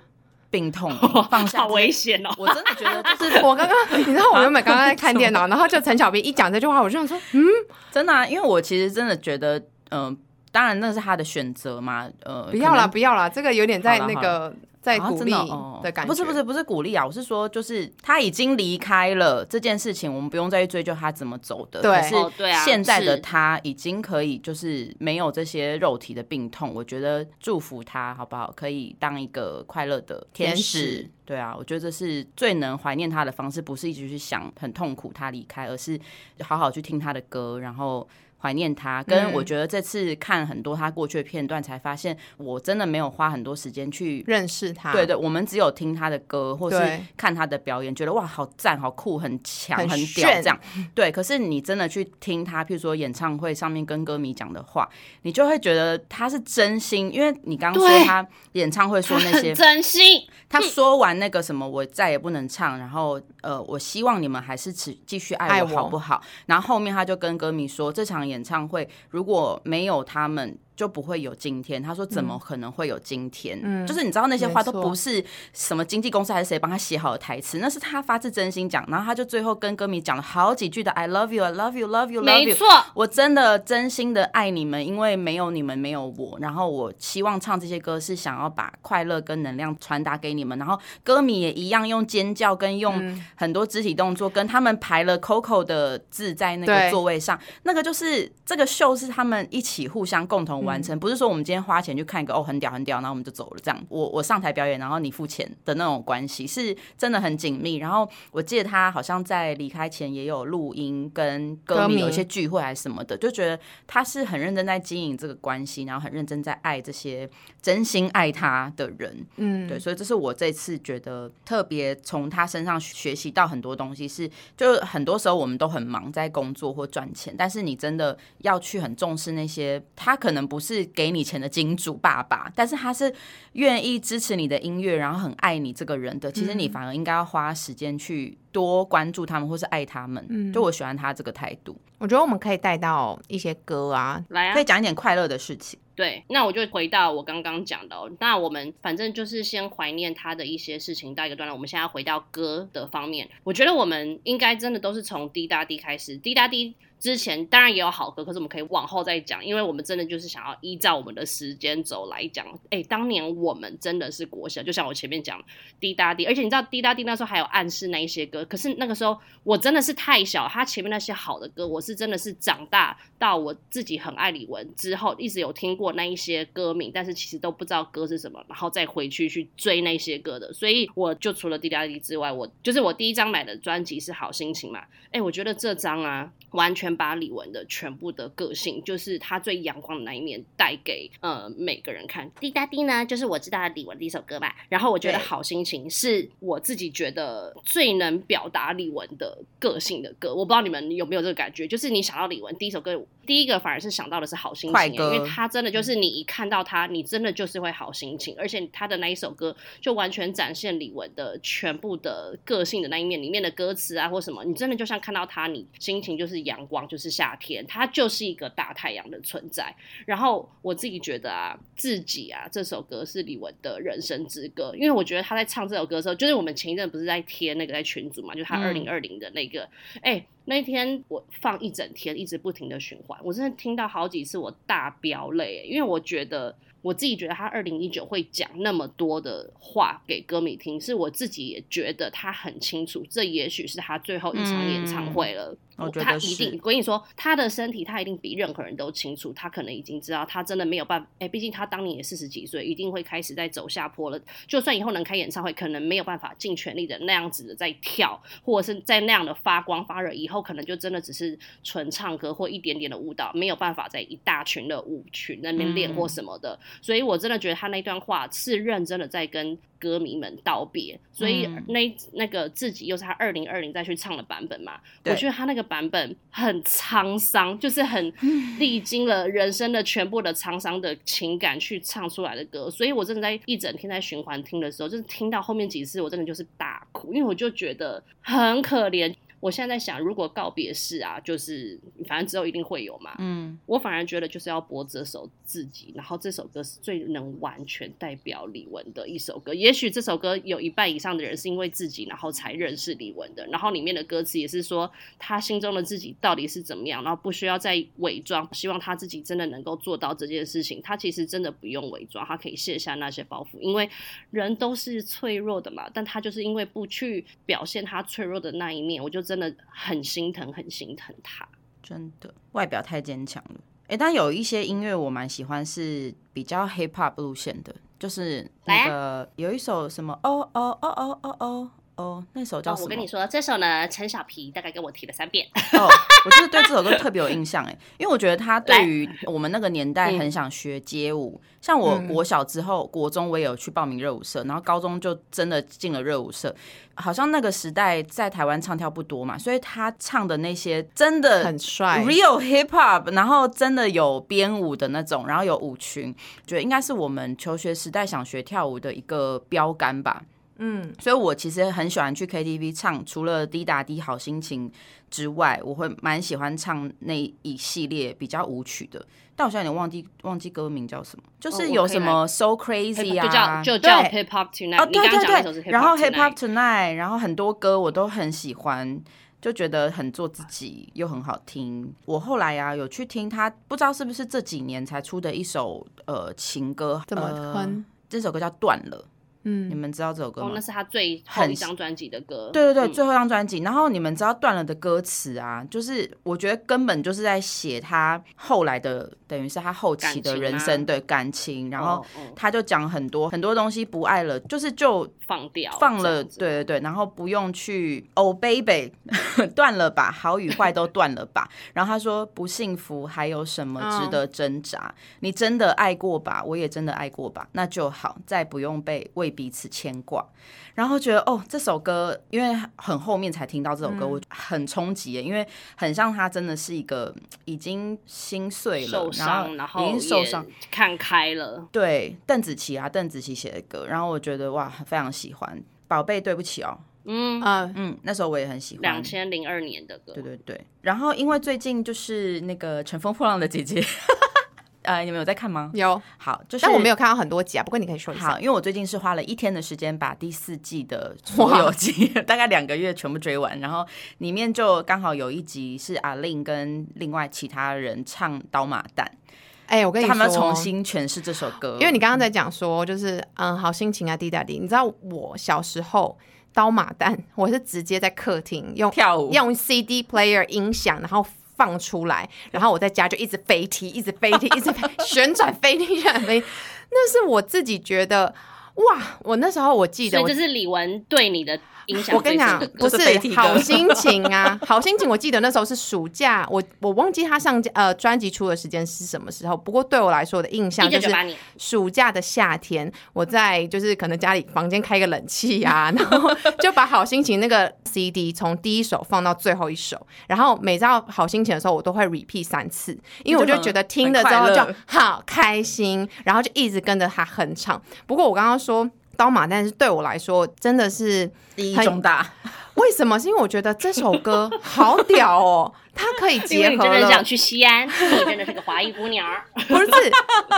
病痛，放下好危险哦！我真的觉得就是 我刚刚，你知道我原本刚刚在看电脑，然后就陈小斌一讲这句话，我就想说，嗯，真的、啊，因为我其实真的觉得，嗯、当然那是他的选择嘛，呃，不要啦，不要啦，这个有点在那个在啊鼓励真的哦的感觉，不是不是不是鼓励啊，我是说，就是他已经离开了这件事情，我们不用再去追究他怎么走的。对可是哦对啊现在的他已经可以就是没有这些肉体的病痛，我觉得祝福他好不好？可以当一个快乐的天。使对啊，我觉得这是最能怀念他的方式，不是一直去想很痛苦他离开，而是好好去听他的歌，然后。怀念他，跟嗯我觉得这次看很多他过去的片段，才发现我真的没有花很多时间去。认识他，对对，我们只有听他的歌，或是看他的表演，觉得哇，好赞、好酷、很强、很很屌这样。对，可是你真的去听他，譬如说演唱会上面跟歌迷讲的话，你就会觉得他是真心，因为你刚刚说他演唱会说那 些真心，他说完那个什么，我再也不能唱，然后呃，我希望你们还是持继续爱我好不好？然后后面他就跟歌迷说，这场演演唱会如果没有他们。就不会有今天。他说：“怎么可能会有今天？嗯就是你知道那些话都不是什么经纪公司还是谁帮他写好的台词，那是他发自真心讲。然后他就最后跟歌迷讲了好几句的 “I love you, I love you, love you, love 没 you”。没错，我真的真心的爱你们，因为没有你们，没有我。然后我希望唱这些歌是想要把快乐跟能量传达给你们。然后歌迷也一样用尖叫跟用嗯很多肢体动作，跟他们排了 Coco 的字在那个座位上，那个就是这个秀是他们一起互相共同完嗯成，不是说我们今天花钱去看一个哦很屌很屌，然后我们就走了这样。我我上台表演，然后你付钱的那种关系是真的很紧密。然后我记得他好像在离开前也有录音跟歌歌迷迷有一些聚会还是什么的，就觉得他是很认真在经营这个关系，然后很认真在爱这些真心爱他的人。嗯，对，所以这是我这次觉得特别从他身上学习到很多东西是，就很多时候我们都很忙在工作或赚钱，但是你真的要去很重视那些，他可能不是给你钱的金主爸爸，但是他是愿意支持你的音乐，然后很爱你这个人的，其实你反而应该要花时间去多关注他们或是爱他们。嗯就我喜欢他这个态度，我觉得我们可以带到一些歌啊，来啊可以，讲一点快乐的事情。对，那我就回到我刚刚讲的、哦，那我们反正就是先怀念他的一些事情到一个段落，我们现在回到歌的方面，我觉得我们应该真的都是从滴答滴开始，滴答滴。之前当然也有好歌，可是我们可以往后再讲，因为我们真的就是想要依照我们的时间轴来讲。哎，当年我们真的是国小，就像我前面讲滴答滴，而且你知道滴答滴那时候还有暗示那一些歌，可是那个时候我真的是太小，他前面那些好的歌，我是真的是长大到我自己很爱李玟之后，一直有听过那一些歌名，但是其实都不知道歌是什么，然后再回去去追那些歌的，所以我就除了滴答滴之外，我就是我第一张买的专辑是好心情嘛，哎，我觉得这张啊，完全把李玟的全部的个性，就是她最阳光的那一面带给呃每个人看。滴答滴呢，就是我知道的李玟第一首歌吧。然后我觉得好心情是我自己觉得最能表达李玟的个性的歌。我不知道你们有没有这个感觉，就是你想到李玟第一首歌，第一个反而是想到的是好心情，因为她真的就是你一看到她，你真的就是会好心情，而且她的那一首歌就完全展现李玟的全部的个性的那一面，里面的歌词啊或什么，你真的就像看到她，你心情就是阳光，就是夏天，它就是一个大太阳的存在。然后我自己觉得啊，自己啊这首歌是李玟的人生之歌，因为我觉得他在唱这首歌的时候，就是我们前一阵不是在贴那个在群组嘛，就是她嗯二零二零的那个，哎、那一天我放一整天，一直不停的循环，我真的听到好几次我大飙泪，因为我觉得我自己觉得他二零一九会讲那么多的话给歌迷听，是我自己也觉得他很清楚，这也许是他最后一场演唱会了。我觉得他一定，我跟你说，他的身体他一定比任何人都清楚，他可能已经知道他真的没有办法。哎，毕竟他当年也四十几岁，一定会开始在走下坡了。就算以后能开演唱会，可能没有办法尽全力的那样子的在跳，或者是在那样的发光发热。以后可能就真的只是纯唱歌或一点点的舞蹈，没有办法在一大群的舞群那边练嗯或什么的。所以我真的觉得他那段话是认真的在跟歌迷们道别。所以嗯那那个自己又是他二零二零再去唱的版本嘛，我觉得他那个版本很沧桑，就是很历经了人生的全部的沧桑的情感去唱出来的歌，所以我真的在一整天在循环听的时候，就是听到后面几次，我真的就是大哭，因为我就觉得很可怜。我现在在想，如果告别式啊，就是反正之后一定会有嘛，嗯，我反而觉得就是要播这首自己，然后这首歌是最能完全代表李玟的一首歌。也许这首歌有一半以上的人是因为自己，然后才认识李玟的。然后里面的歌词也是说他心中的自己到底是怎么样，然后不需要再伪装，希望他自己真的能够做到这件事情。他其实真的不用伪装，他可以卸下那些包袱，因为人都是脆弱的嘛。但他就是因为不去表现他脆弱的那一面，我就真的很心疼，很心疼他。真的外表太坚强了。哎、但有一些音乐我蛮喜欢，是比较 hip hop 路线的，就是那个、有一首什么哦哦哦哦哦哦哦，那首叫什么？哦我跟你说，这首呢，陈小皮大概跟我提了三遍。哦，我就是对这首歌特别有印象哎，因为我觉得他对于我们那个年代嗯很想学街舞，像我嗯国小之后，国中我也有去报名热舞社，然后高中就真的进了热舞社。好像那个时代在台湾唱跳不多嘛，所以他唱的那些真的很帅 real hip hop，然后真的有编舞的那种，然后有舞群，觉得应该是我们求学时代想学跳舞的一个标杆吧。嗯，所以我其实很喜欢去 KTV 唱，除了滴答滴好心情之外，我会蛮喜欢唱那一系列比较舞曲的。但我现在有点忘记忘记歌名叫什么，就是有什么 So Crazy 就叫啊，就叫 Hip Hop Tonight。哦，对对对，然后 Hip Hop Tonight。然后很多歌我都很喜欢，就觉得很做自己又很好听。我后来啊有去听他，不知道是不是这几年才出的一首呃情歌，怎么呃？这首歌叫《断了》，你嗯，们知道这首歌吗？哦，那是他最后一张专辑的歌。对对对，嗯最后一张专辑。然后你们知道断了的歌词啊，就是我觉得根本就是在写他后来的，等于是他后期的人生对感情。然后他就讲很多很多东西不爱了，就是就放掉，放了，对对对，然后不用去哦，baby，断了吧，好与坏都断了吧。然后他说不幸福还有什么值得挣扎？你真的爱过吧，我也真的爱过吧，那就好，再不用被为彼此牵挂。然后觉得哦，这首歌因为很后面才听到这首歌，我很冲击耶，因为很像他真的是一个已经心碎了，受伤，然后已经受伤，看开了。对，邓紫棋啊，邓紫棋写的歌，然后我觉得哇，非常喜欢。宝贝，对不起哦，嗯，啊，嗯，那时候我也很喜欢。两千零二年的歌对，对对，然后因为最近就是那个《乘风破浪的姐姐》，呃，你们有在看吗？有，好，就是但我没有看到很多集啊。不过你可以说一好，下。因为我最近是花了一天的时间把第四季的所有集，大概两个月全部追完，然后里面就刚好有一集是阿令跟另外其他人唱《刀马旦哎，我跟》，你他们要说，重新诠释这首歌，因为你刚刚在讲说，就是嗯，好心情啊，滴答滴。你知道我小时候刀马旦，我是直接在客厅用跳舞用 CD player 音响，然后放出来，然后我在家就一直飞踢，一直飞踢，一直 旋转飞踢，旋转飞。那是我自己觉得，哇！我那时候我记得我所以这是李玟对你的影响我跟你讲。不是好心情啊，好心情。我记得那时候是暑假，我我忘记他上呃专辑出的时间是什么时候。不过对我来说，我的印象就是暑假的夏天，我在就是可能家里房间开个冷气啊，然后就把好心情那个 CD 从第一首放到最后一首，然后每到好心情的时候，我都会 repeat 三次，因为我就觉得听了之后就好开心，然后就一直跟着他哼唱。不过我刚刚说。刀马旦是对我来说真的是意义很重大。为什么？是因为我觉得这首歌好屌哦，它可以结合了你真的想去西安，你真的是个华裔姑娘儿。不是，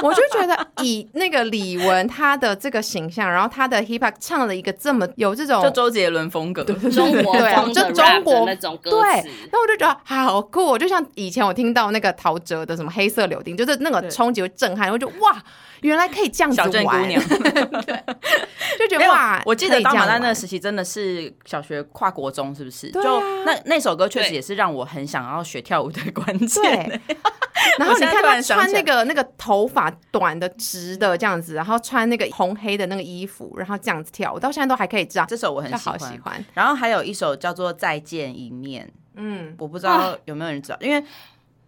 我就觉得以那个李玟她的这个形象，然后她的 hip hop 唱了一个这么有这种就周杰伦风格，中国对啊就风的中 rap 国那种歌对词，，那我就觉得好酷哦，就像以前我听到那个陶喆的什么黑色柳丁，就是那个对冲击会震撼，我就哇，原来可以这样子小镇姑玩，娘。就觉得哇，我记得当马丹那那个时期真的是小学跨国中，是不是？对啊就那那首歌确实也是让我很想要学跳舞的关键。对，然后你看他穿那个那个头发短的直的这样子，然后穿那个红黑的那个衣服，然后这样子跳，我到现在都还可以这样，这首我很喜欢。好喜欢。然后还有一首叫做《再见一面》，嗯，我不知道有没有人知道，因为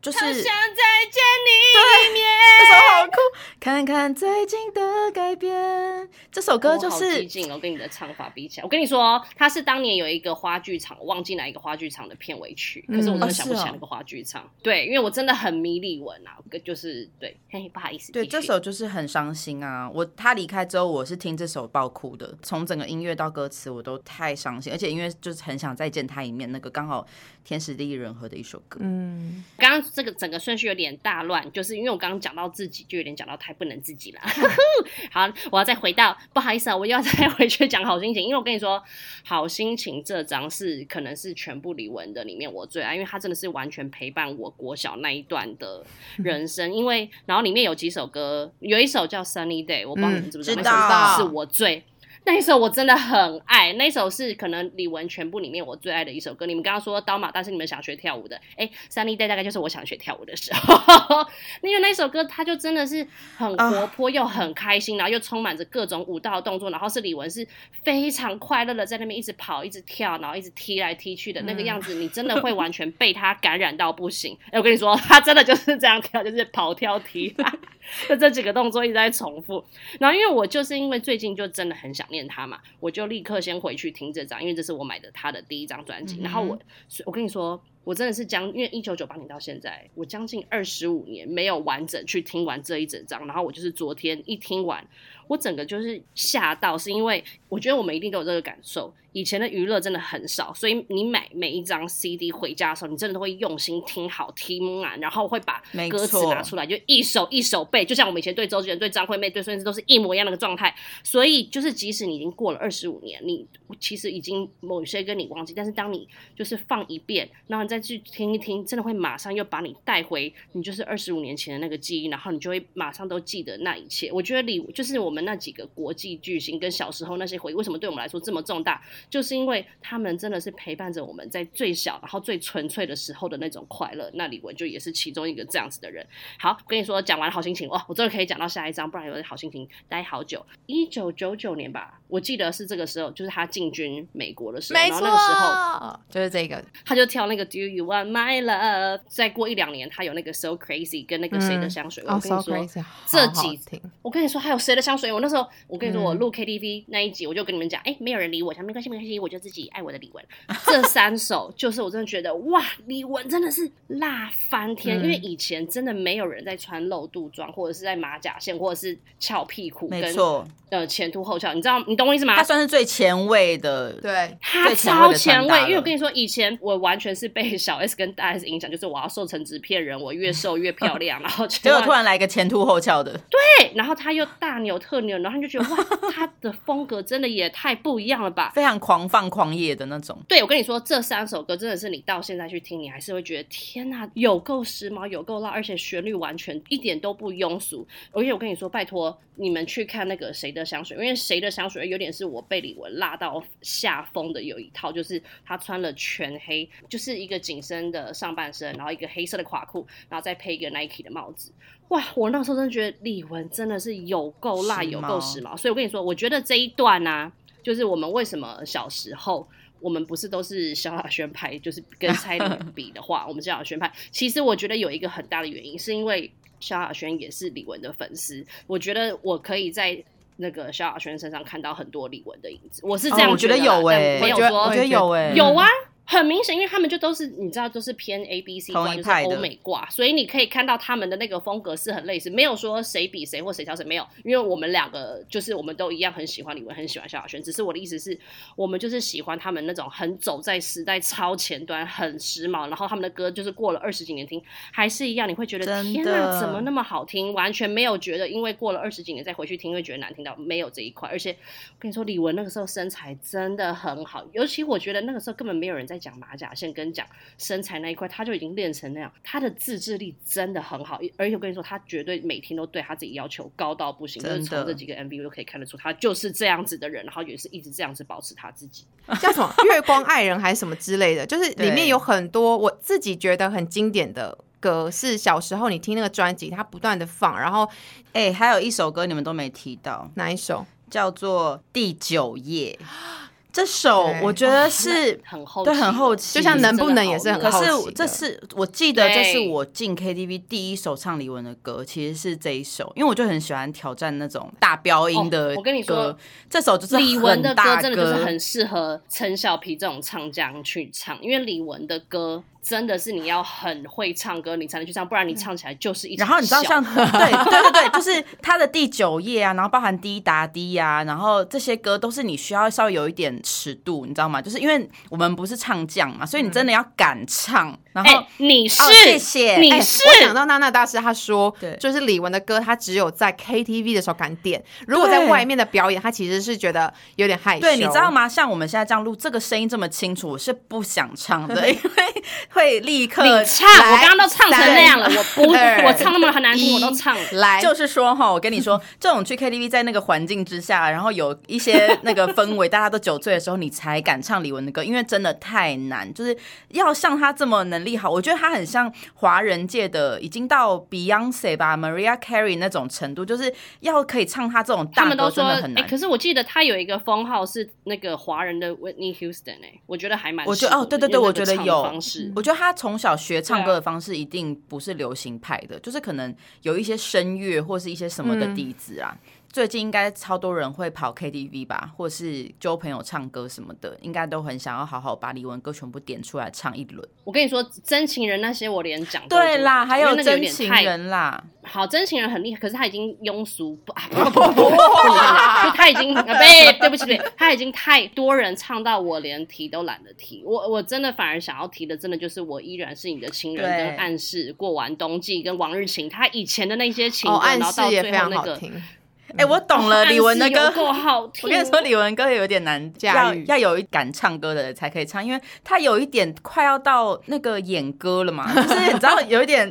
就是想再见你一面。首好酷。看看最近的改变，这首歌就是进哦，跟你的唱法比起来，我跟你说，它是当年有一个花剧场，我忘记哪一个花剧场的片尾曲，可是我真哦的想不起来那个花剧场。对，因为我真的很迷李玟啊，就是对，嘿，不好意思，对，这首就是很伤心啊！我他离开之后，我是听这首爆哭的，从整个音乐到歌词，我都太伤心，而且因为就是很想再见他一面，那个刚好天时地利人和的一首歌。嗯，刚刚这个整个顺序有点大乱，就是因为我刚刚讲到自己，就有点讲到太不能自己了。好，我要再回到，不好意思啊，我又要再 回去讲好心情，因为我跟你说，好心情这张是可能是全部李玟的里面我最爱，因为它真的是完全陪伴我国小那一段的人生。因为然后里面有几首歌，有一首叫 Sunny Day，我不知道你们知不知道，嗯知道歌是我最。那一首我真的很爱，那一首是可能李玟全部里面我最爱的一首歌。你们刚刚说刀马，但是你们想学跳舞的，哎，三立带大概就是我想学跳舞的时候，因为那首歌它就真的是很活泼又很开心，然后又充满着各种舞蹈动作，然后是李玟是非常快乐的在那边一直跑、一直跳，然后一直踢来踢去的那个样子，你真的 会完全被他感染到不行。哎，我跟你说，他真的就是这样跳，就是跑跳踢，就这几个动作一直在重复。然后因为我就是因为最近就真的很想念他嘛，我就立刻先回去听这张，因为这是我买的他的第一张专辑。然后我我跟你说，我真的是将因为一九九八年到现在，我将近二十五年没有完整去听完这一整张。然后我就是昨天一听完，我整个就是吓到，是因为我觉得我们一定都有这个感受。以前的娱乐真的很少，所以你买每一张 CD 回家的时候，你真的都会用心听好听满，然后会把歌词拿出来，就一首一首背，就像我们以前对周杰伦、对张惠妹、对孙燕姿都是一模一样的状态。所以就是即使你已经过了二十五年，你其实已经某些跟你忘记，但是当你就是放一遍，然后你再去听一听，真的会马上又把你带回你就是二十五年前的那个记忆，然后你就会马上都记得那一切。我觉得李就是我们那几个国际巨星跟小时候那些回忆，为什么对我们来说这么重大，就是因为他们真的是陪伴着我们在最小然后最纯粹的时候的那种快乐。那李玟就也是其中一个这样子的人。好，我跟你说，讲完好心情哇，我终于可以讲到下一章，不然有点好心情待好久。一九九九年吧，我记得是这个时候，就是他进军美国的时候，没然后那个时候错，就是这个。他就跳那个 Do You Want My Love。再过一两年，他有那个 So Crazy 跟那个谁的香水。我跟你说这几听我跟你说，还有谁的香水？我那时候，我跟你说，嗯我录 KTV 那一集，我就跟你们讲，哎、没有人理我，想没关系，没关系，我就自己爱我的李玟。这三首就是我真的觉得，哇，李玟真的是辣翻天，嗯因为以前真的没有人在穿露肚装，或者是在马甲线，或者是翘屁股，跟没错，呃前凸后翘，你知道，你懂我意思吗？他算是最前卫的，对，他超前卫，因为我跟你说，以前我完全是被小 S 跟大 S 影响，就是我要瘦成纸片人，我越瘦越漂亮，然后结结果突然来一个前凸后翘的，对，然后他又大扭特扭，然后你就觉得哇，他的风格真的也太不一样了吧。非常狂放狂野的那种。对，我跟你说，这三首歌真的是你到现在去听，你还是会觉得天呐，有够时髦，有够辣，而且旋律完全一点都不庸俗。而且我跟你说，拜托你们去看那个谁的香水，因为谁的香水有点是我被李玟辣到下风的，有一套就是她穿了全黑，就是一个紧身的上半身，然后一个黑色的垮裤，然后再配一个 Nike 的帽子。哇！我那时候真的觉得李玟真的是有够辣，有够时髦。所以我跟你说，我觉得这一段呢、就是我们为什么小时候。我们不是都是萧亚轩派，就是跟蔡依林 比的话，我们是萧亚轩派。其实我觉得有一个很大的原因，是因为萧亚轩也是李玟的粉丝。我觉得我可以在那个萧亚轩身上看到很多李玟的影子，我是这样哦我觉得有欸没有说我觉得我觉得有哎、有啊，很明显，因为他们就都是你知道，都是偏 A B C 同挂，就是欧美挂，所以你可以看到他们的那个风格是很类似，没有说谁比谁或谁挑谁，没有，因为我们两个就是我们都一样很喜欢李玟，很喜欢萧亚轩，只是我的意思是我们就是喜欢他们那种很走在时代超前端、很时髦，然后他们的歌就是过了二十几年听还是一样，你会觉得天的哪，怎么那么好听？完全没有觉得因为过了二十几年再回去听会觉得难听到，没有这一块。而且我跟你说，李玟那个时候身材真的很好，尤其我觉得那个时候根本没有人在讲马甲线跟讲身材那一块，他就已经练成那样，他的自制力真的很好。而且我跟你说，他绝对每天都对他自己要求高到不行，就是真的从这几个 MV 都可以看得出，他就是这样子的人，然后也是一直这样子保持他自己。叫什么《月光爱人》还是什么之类的，就是里面有很多我自己觉得很经典的歌，是小时候你听那个专辑，它不断的放，然后哎、还有一首歌你们都没提到，哪一首？叫做《第九页》。这首我觉得是很后对很后期，就像能不能也是很可是这是我记得，这是我进 KTV 第一首唱李玟的歌，其实是这一首，因为我就很喜欢挑战那种大飙音的歌、哦我跟你说这首就是李玟的歌真的就是很适合陈小皮这种唱将去唱，因为李玟的歌真的是你要很会唱歌，你才能去唱，不然你唱起来就是一直然后你知道像 对对对对，就是他的第九页啊，然后包含滴答滴啊、然后这些歌都是你需要稍微有一点尺度，你知道吗？就是因为我们不是唱将嘛，所以你真的要敢唱，然后、哎、你是、哦谢谢哎你是、我想到娜娜大师，他说对，就是李玟的歌，他只有在 KTV 的时候敢点，如果在外面的表演，他其实是觉得有点害羞。对，你知道？吗？像我们现在这样录，这个声音这么清楚，我是不想唱的，因为会立刻你唱，我刚刚都唱成那样了，我不，我唱那么很难听，我都唱了。来，就是说哈，我跟你说，这种去 KTV 在那个环境之下，然后有一些那个氛围，大家都酒醉的时候，你才敢唱李玟的歌，因为真的太难，就是要像他这么能力好，我觉得他很像华人界的，已经到 Beyonce 吧，Maria Carey 那种程度，就是要可以唱他这种大歌，他们都说，哎、真的很难。可是我记得他有一个封号是那个华人的 Whitney Houston，哎、我觉得还蛮我觉得哦，对对对，我觉得有方式，我觉得他从小学唱歌的方式一定不是流行派的，就是可能有一些声乐或是一些什么的嗯底子啊。最近应该超多人会跑 KTV 吧，或是揪朋友唱歌什么的，应该都很想要好好把李玟歌全部点出来唱一轮。我跟你说，真情人那些我连讲对啦，还有真情人啦，好，真情人很厉害，可是他已经庸俗不啊不不不不不，就他已经啊对对 不起对不起，他已经太多人唱到我连提都懒得提。我我真的反而想要提的，真的就是我依然是你的情人对跟暗示过完冬季跟往日情，他以前的那些情哦，歌，暗然后到最后那个。哎、我懂了，哦李玟的歌够好听。我跟你说，李玟歌有点难驾驭要要有一敢唱歌的人才可以唱，因为他有一点快要到那个演歌了嘛，就是你知道 有一点，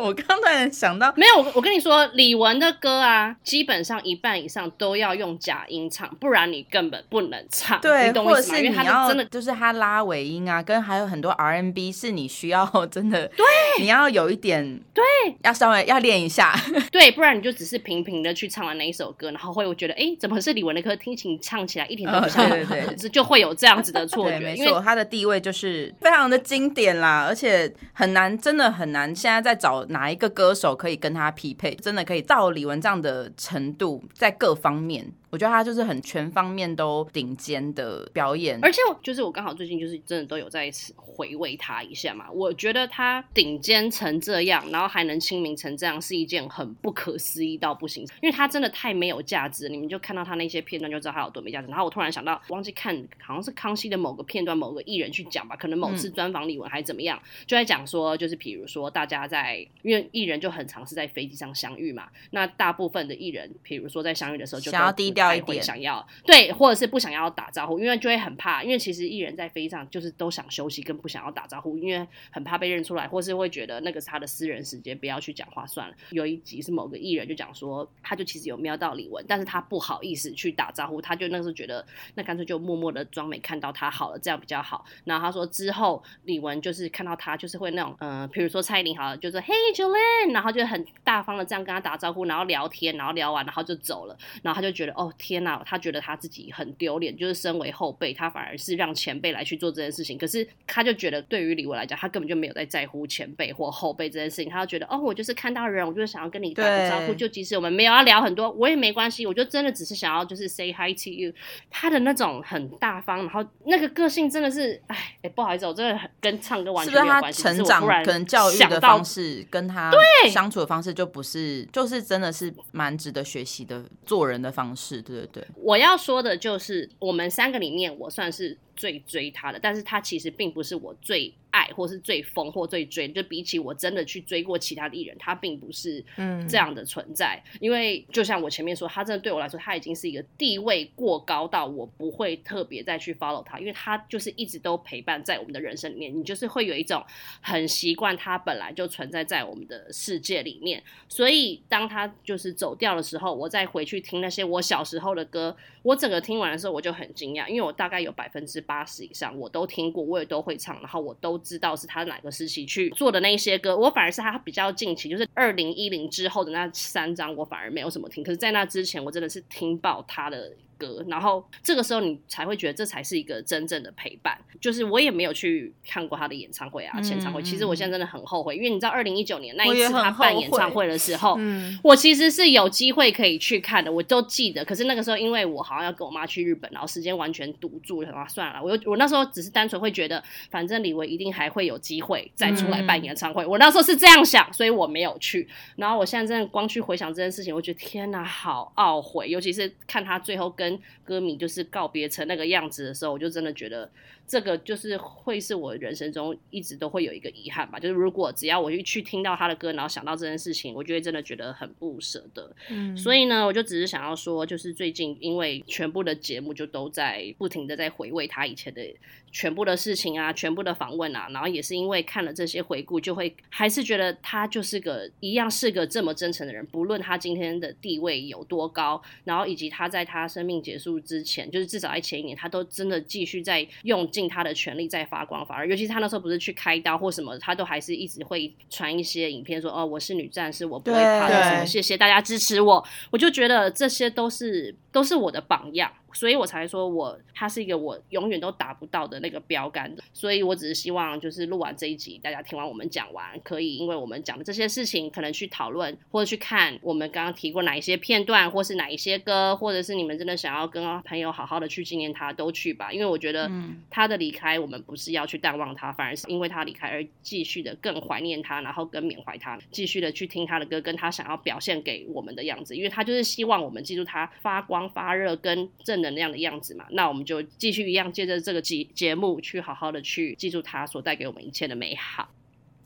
我刚突然想到，没有，我我跟你说，李玟的歌啊，基本上一半以上都要用假音唱，不然你根本不能唱。对，你懂我意思吗？或者是你因为他要真的就是他拉尾音啊，跟还有很多 R N B 是你需要 真的，对，你要有一点，对，要稍微要练一下，对，不然你就只是平平的去唱完那一首歌，然后会觉得，哎，怎么是李玟的歌？听起唱起来一点都不像，嗯对对对 就会有这样子的错对，觉。没错，他的地位就是非常的经典啦，而且很难，真的很难，现在在找哪一个歌手可以跟他匹配，真的可以到李玟这样的程度，在各方面，我觉得他就是很全方面都顶尖的表演，而且我就是我刚好最近就是真的都有在回味他一下嘛，我觉得他顶尖成这样，然后还能亲民成这样，是一件很不可思议到不行，因为他真的太没有价值。你们就看到他那些片段就知道他有多没价值。然后我突然想到，忘记看好像是康熙的某个片段，某个艺人去讲吧，可能某次专访李玟还怎么样，就在讲说，就是比如说大家在因为艺人就很常是在飞机上相遇嘛，那大部分的艺人，比如说在相遇的时候就都不想要低调太会一点想要对，或者是不想要打招呼，因为就会很怕，因为其实艺人在飞机上就是都想休息，跟不想要打招呼，因为很怕被认出来，或是会觉得那个是他的私人时间，不要去讲话算了。有一集是某个艺人就讲说，他就其实有瞄到李玟，但是他不好意思去打招呼，他就那时候觉得那干脆就默默的装没看到他好了，这样比较好。然后他说之后李玟就是看到他就是会那种，嗯、呃，比如说蔡依林好了，就说 Hey Jolene，然后就很大方的这样跟他打招呼，然后聊天，然后聊完然后就走了，然后他就觉得哦天哪，他觉得他自己很丢脸，就是身为后辈，他反而是让前辈来去做这件事情，可是他就觉得对于李维来讲，他根本就没有在在乎前辈或后辈这件事情，他就觉得哦，我就是看到人，我就是想要跟你打个招呼，就即使我们没有要聊很多，我也没关系，我就真的只是想要就是 say hi to you。他的那种很大方，然后那个个性真的是，哎哎，不好意思，我真的很跟唱歌完全没有关系。成长只是我突然可能教育的方式跟他相处的方式就不是，就是真的是蛮值得学习的做人的方式，对对对。我要说的就是，我们三个里面，我算是最追他的，但是他其实并不是我最爱，或是最疯或最追。就比起我真的去追过其他的艺人，他并不是嗯这样的存在。因为就像我前面说，他真的对我来说，他已经是一个地位过高到我不会特别再去 follow 他，因为他就是一直都陪伴在我们的人生里面。你就是会有一种很习惯他本来就存在在我们的世界里面。所以当他就是走掉的时候，我再回去听那些我小时候的歌，我整个听完的时候我就很惊讶，因为我大概有百分之八十以上我都听过，我也都会唱，然后我都知道是他哪个时期去做的那些歌。我反而是他比较近期，就是二零一零之后的那三张，我反而没有什么听。可是，在那之前，我真的是听爆他的。歌，然后这个时候你才会觉得这才是一个真正的陪伴。就是我也没有去看过他的演唱会啊、签唱会。其实我现在真的很后悔，因为你知道，二零一九年那一次他办演唱会的时候，嗯，我其实是有机会可以去看的，我都记得。可是那个时候，因为我好像要跟我妈去日本，然后时间完全堵住了，啊，算了，我又我那时候只是单纯会觉得，反正李维一定还会有机会再出来办演唱会。我那时候是这样想，所以我没有去。然后我现在真的光去回想这件事情，我觉得天哪，好懊悔。尤其是看他最后跟歌迷就是告别成那个样子的时候，我就真的觉得这个就是会是我人生中一直都会有一个遗憾吧。就是如果只要我一去听到他的歌，然后想到这件事情，我就会真的觉得很不舍得。嗯，所以呢，我就只是想要说，就是最近因为全部的节目就都在不停的在回味他以前的全部的事情啊，全部的访问啊，然后也是因为看了这些回顾，就会还是觉得他就是个一样是个这么真诚的人，不论他今天的地位有多高，然后以及他在他生命结束之前，就是至少在前一年，他都真的继续在用尽他的权力在发光反而。尤其是他那时候不是去开刀或什么，他都还是一直会传一些影片说，哦，我是女战士，我不会怕的，什么谢谢大家支持我。我就觉得这些都是都是我的榜样，所以我才说我他是一个我永远都达不到的那个标杆的。所以我只是希望就是录完这一集，大家听完我们讲完，可以因为我们讲的这些事情，可能去讨论或者去看我们刚刚提过哪一些片段，或是哪一些歌，或者是你们真的想要跟朋友好好的去纪念他，都去吧。因为我觉得他的离开，我们不是要去淡忘他，反而是因为他离开而继续的更怀念他，然后更缅怀他，继续的去听他的歌，跟他想要表现给我们的样子。因为他就是希望我们记住他发光发热跟正能量的样子嘛。那我们就继续一样，借着这个节节目去好好的去记住它所带给我们一切的美好。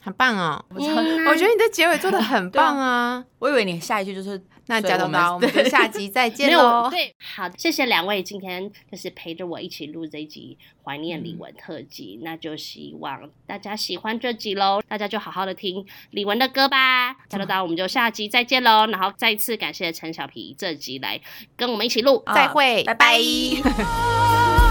很棒哦。我我觉得你的结尾做的很棒 啊。我以为你下一句就是那所以我们贾东刀，我们就下集再 见喽。对，好，谢谢两位今天就是陪着我一起录这一集怀念李玟特辑，那就希望大家喜欢这集喽，大家就好好的听李玟的歌吧。加州刀，我们就下集再见喽，然后再次感谢陈小皮这集来跟我们一起录，再。会，拜。拜拜